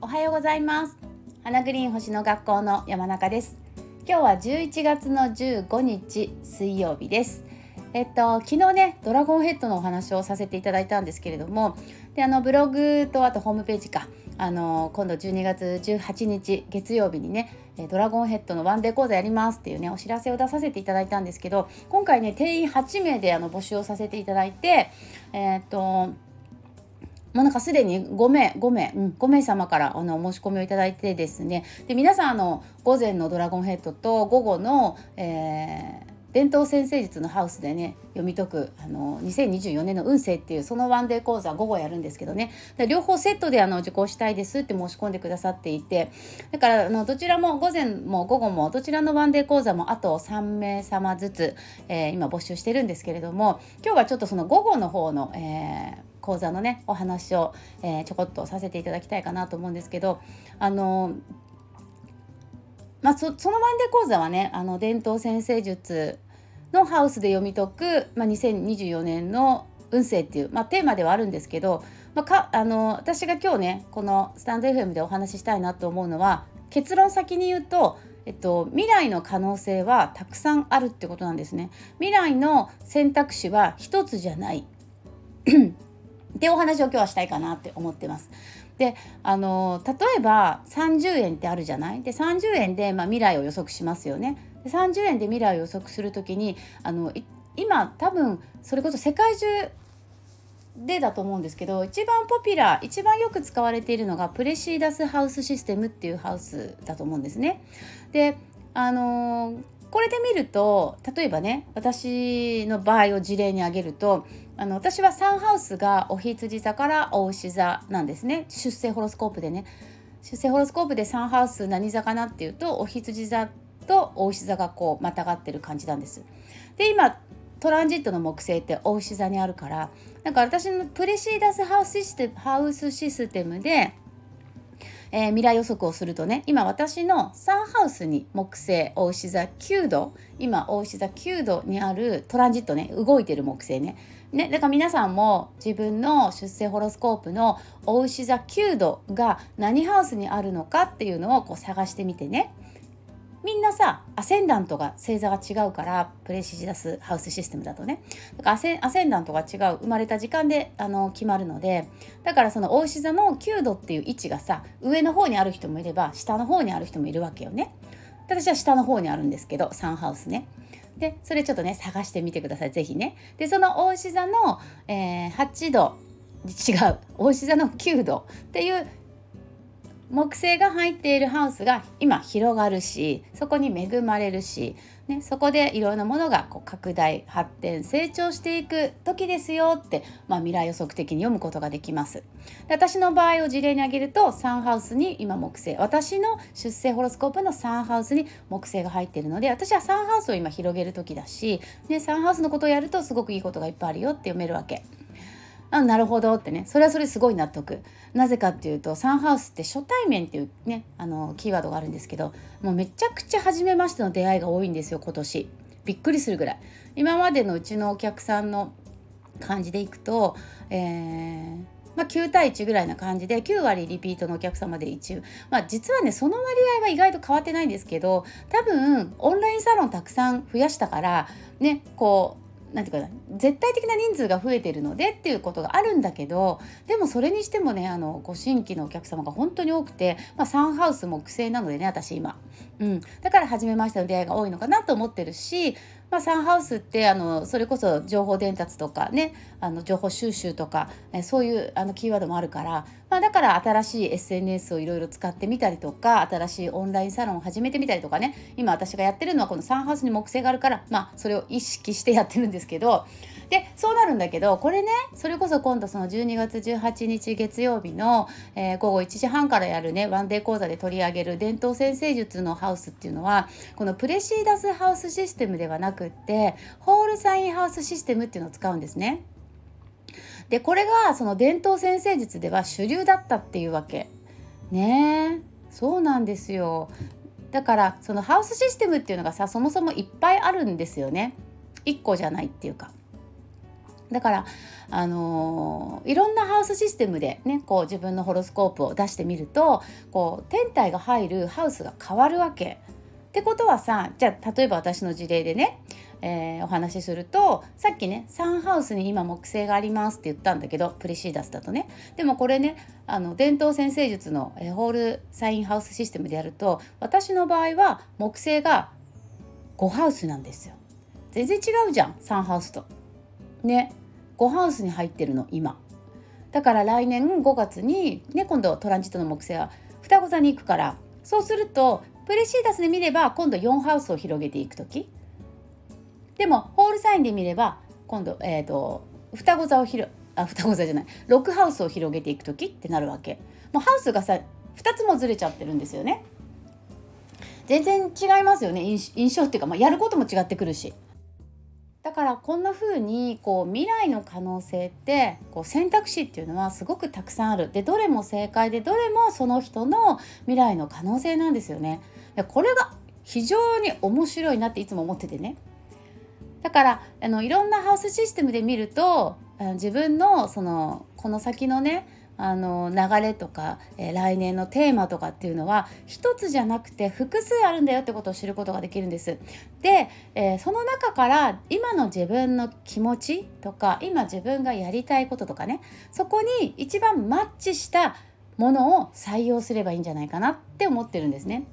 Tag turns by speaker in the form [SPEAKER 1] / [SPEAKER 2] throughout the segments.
[SPEAKER 1] おはようございます。花グリーン星の学校の山中です。今日は11月の15日水曜日です。えっと、昨日ねドラゴンヘッドのお話をさせていただいたんですけれどもであのブログとあとホームページか。あの今度12月18日月曜日にねドラゴンヘッドのワンデー講座やりますっていうねお知らせを出させていただいたんですけど今回ね定員8名であの募集をさせていただいてえー、っともうなんかすでに5名5名、うん、5名様からあのお申し込みをいただいてですね。で皆さんあの午前のドラゴンヘッドと午後の、えー伝統先生術のハウスでね読み解くあの2024年の運勢っていうそのワンデー講座午後やるんですけどね。両方セットであの受講したいですって申し込んでくださっていて。だからあのどちらも午前も午後もどちらのワンデー講座もあと3名様ずつ、えー、今募集してるんですけれども今日はちょっとその午後の方の、えー講座のねお話を、えー、ちょこっとさせていただきたいかなと思うんですけどあのまあ、そそのワンデー講座はねあの伝統先生術のハウスで読み解く、まあ、2024年の運勢っていう、まあ、テーマではあるんですけど、まあ、かあの私が今日ねこのスタンド FM でお話ししたいなと思うのは結論先に言うとえっと、未来の可能性はたくさんあるってことなんですね。未来の選択肢は一つじゃない。ってお話を今日はしたいかなって思ってます。であの例えば30円ってあるじゃない？で30円で、まあ、未来を予測しますよね。で30円で未来を予測する時にあの今多分それこそ世界中でだと思うんですけど一番ポピュラー一番よく使われているのがプレシーダスハウスシステムっていうハウスだと思うんですね。であのー、これで見ると例えばね私の場合を事例に挙げるとあの私はサンハウスがお羊座からお牛座なんですね出生ホロスコープでね出生ホロスコープでサンハウス何座かなっていうとお羊座とお牛座がこうまたがってる感じなんです。で今トランジットの木星ってお牛座にあるからなんか私のプレシーダスハウスシステムハウスシステムで、えー、未来予測をするとね今私のサンハウスに木星お牛座9度今お牛座9度にあるトランジットね動いてる木星ねね、だから皆さんも自分の出生ホロスコープのお牛座9度が何ハウスにあるのかっていうのをこう探してみてね。みんなさアセンダントが星座が違うからプレシジダスハウスシステムだとね。だからアセアセンダントが違う生まれた時間であの決まるのでだからその大牛座の9度っていう位置がさ上の方にある人もいれば下の方にある人もいるわけよね。私は下の方にあるんですけどサンハウスね。でそれちょっとね探してみてください。是非ね。でその大牛座の、えー、8度違う大牛座の9度っていう木星が入っているハウスが今広がるしそこに恵まれるし、ね、そこでいろんなものがこう拡大発展成長していく時ですよって、まあ、未来予測的に読むことができますで私の場合を事例に挙げるとサンハウスに今木星私の出生ホロスコープのサンハウスに木星が入っているので私はサンハウスを今広げる時だし、ね、サンハウスのことをやるとすごくいいことがいっぱいあるよって読めるわけ。あなるほどってね。それはそれすごい納得。なぜかっていうとサンハウスって初対面っていうねあのキーワードがあるんですけどもうめちゃくちゃ初めましての出会いが多いんですよ今年。びっくりするぐらい。今までのうちのお客さんの感じでいくと、えーまあ、9対1ぐらいな感じで9割リピートのお客様で1、まあ、実はねその割合は意外と変わってないんですけど多分オンラインサロンたくさん増やしたからねこうなんていうか絶対的な人数が増えてるのでっていうことがあるんだけどでもそれにしてもねあのご新規のお客様が本当に多くて、まあ、サンハウスも苦戦なのでね私今、うん、だから初めましての出会いが多いのかなと思ってるしまあ、サンハウスってあのそれこそ情報伝達とかねあの情報収集とか、えそういうあのキーワードもあるから、まあ、だから新しい SNS をいろいろ使ってみたりとか新しいオンラインサロンを始めてみたりとかね今私がやってるのはこのサンハウスに木星があるから、まあ、それを意識してやってるんですけどでそうなるんだけどこれねそれこそ今度その12月18日月曜日の、えー、午後1時半からやるねワンデー講座で取り上げる伝統先生術のハウスっていうのはこのプレシーダスハウスシステムではなくってホールサインハウスシステムっていうのを使うんですね。でこれがその伝統先生術では主流だったっていうわけ。ねえそうなんですよ。だからそのハウスシステムっていうのがさそもそもいっぱいあるんですよね。1個じゃないっていうか。だから、あのー、いろんなハウスシステムで、ね、こう自分のホロスコープを出してみるとこう天体が入るハウスが変わるわけ。ってことはさじゃあ例えば私の事例でね、えー、お話しするとさっきねサンハウスに今木星がありますって言ったんだけどプレシーダスだとねでもこれねあの伝統先生術の、え、ホールサインハウスシステムでやると私の場合は木星が5ハウスなんですよ。全然違うじゃんサンハウスと。ね5ハウスに入ってるの今。だから来年5月にね今度トランジットの木星は双子座に行くから。そうするとプレシーダスで見れば今度4ハウスを広げていく時。でもホールサインで見れば今度、えーと、双子座を広あ双子座じゃない6ハウスを広げていく時ってなるわけ。もうハウスがさ2つもずれちゃってるんですよね。全然違いますよね。印象っていうか、まあ、やることも違ってくるし。だからこんな風にこう未来の可能性ってこう選択肢っていうのはすごくたくさんあるでどれも正解でどれもその人の未来の可能性なんですよね。これが非常に面白いなっていつも思っててね。だからあのいろんなハウスシステムで見ると自分のそのこの先のねあの流れとか、えー、来年のテーマとかっていうのは一つじゃなくて複数あるんだよってことを知ることができるんです。で、えー、その中から今の自分の気持ちとか今自分がやりたいこととかねそこに一番マッチしたものを採用すればいいんじゃないかなって思ってるんですね。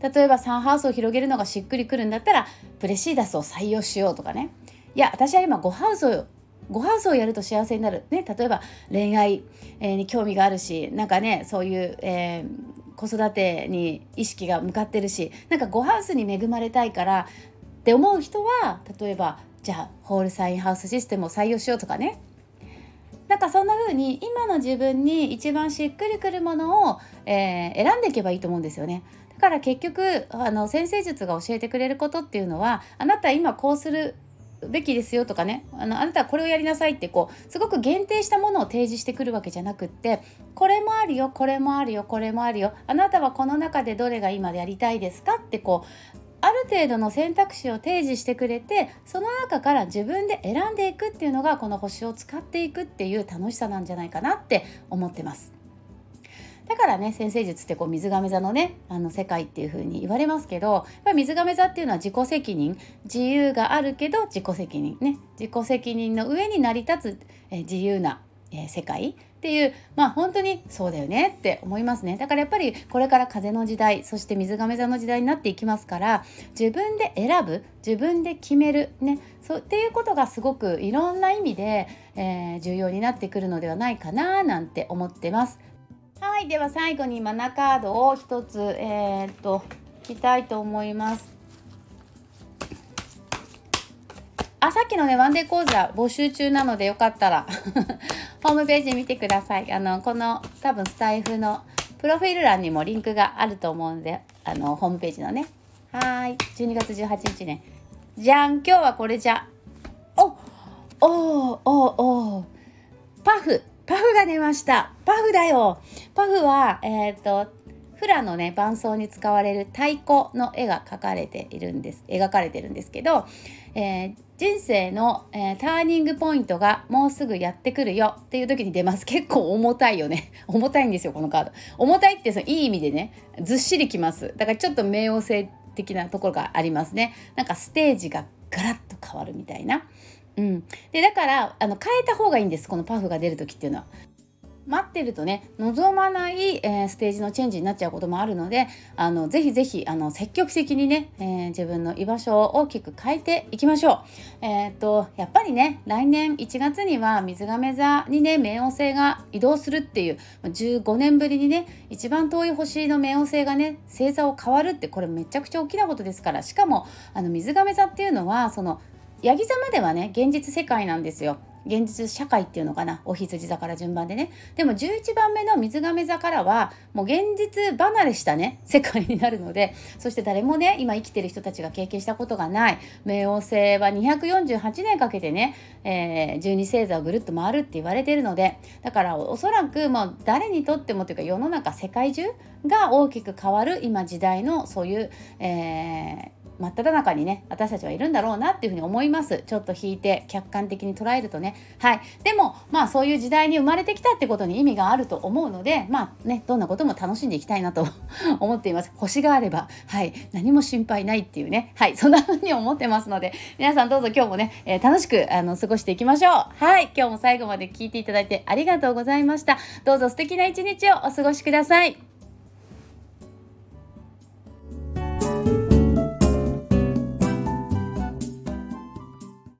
[SPEAKER 1] 例えばサンハウスを広げるのがしっくりくるんだったらプレシーダスを採用しようとかねいや私は今5ハウスを5ハウスをやると幸せになる、ね、例えば恋愛に興味があるしなんかねそういう、えー、子育てに意識が向かってるしなんか5ハウスに恵まれたいからって思う人は例えばじゃあホールサインハウスシステムを採用しようとかねなんかそんな風に今の自分に一番しっくりくるものを、えー、選んでいけばいいと思うんですよね。だから結局あの先生術が教えてくれることっていうのはあなた今こうするべきですよとかねあのあなたはこれをやりなさいってこうすごく限定したものを提示してくるわけじゃなくってこれもあるよこれもあるよこれもあるよあなたはこの中でどれが今やりたいですかってこうある程度の選択肢を提示してくれてその中から自分で選んでいくっていうのがこの星を使っていくっていう楽しさなんじゃないかなって思ってます。だからね先生術ってこう水亀座のねあの世界っていう風に言われますけどやっぱ水亀座っていうのは自己責任自由があるけど自己責任ね。自己責任の上に成り立つ、え自由な、え世界っていうまあ本当にそうだよねって思いますね。だからやっぱりこれから風の時代そして水亀座の時代になっていきますから自分で選ぶ自分で決めるねそうっていうことがすごくいろんな意味で、えー、重要になってくるのではないかななんて思ってます。はいでは最後にマナカードを一つえー、っと引きたいと思います。あさっきのねワンデー講座募集中なのでよかったら ホームページ見てください。あのこの多分スタイフのプロフィール欄にもリンクがあると思うんであのホームページのね。はい。12月18日ね。じゃん。今日はこれじゃ。おおおお出ました。パフだよ。パフはえっ、ー、とフラのね伴奏に使われる太鼓の絵が描かれているんです。描かれてるんですけど、えー、人生の、えー、ターニングポイントがもうすぐやってくるよ。っていう時に出ます。結構重たいよね。重たいんですよこのカード。重たいってそのいい意味でねずっしりきます。だからちょっと冥王星的なところがありますね。なんかステージがガラッと変わるみたいな。うん、でだからあの変えた方がいいんです。このパフが出る時っていうのは。待ってるとね望まない、えー、ステージのチェンジになっちゃうこともあるのであのぜひぜひあの積極的にね、えー、自分の居場所を大きく変えていきましょう。えー、っとやっぱりね来年1月には水亀座にね冥王星が移動するっていう15年ぶりにね一番遠い星の冥王星がね星座を変わるってこれめちゃくちゃ大きなことですからしかもあの水亀座っていうのはそのヤギ座まではね現実世界なんですよ。現実社会っていうのかな？お羊座から順番でね。でも11番目の水亀座からはもう現実離れしたね世界になるのでそして誰もね今生きてる人たちが経験したことがない。冥王星は248年かけてね、えー、12星座をぐるっと回るって言われてるのでだからおそらくもう誰にとってもというか世の中世界中が大きく変わる今時代のそういう、えー真っ只中にね私たちはいるんだろうなっていうふうに思います。ちょっと引いて客観的に捉えるとね。はい。でもまあそういう時代に生まれてきたってことに意味があると思うのでまあねどんなことも楽しんでいきたいなと 思っています。星があればはい。何も心配ないっていうね。はい。そんな風に思ってますので皆さんどうぞ今日もね、えー、楽しくあの過ごしていきましょう。はい。今日も最後まで聞いていただいてありがとうございました。どうぞ素敵な一日をお過ごしください。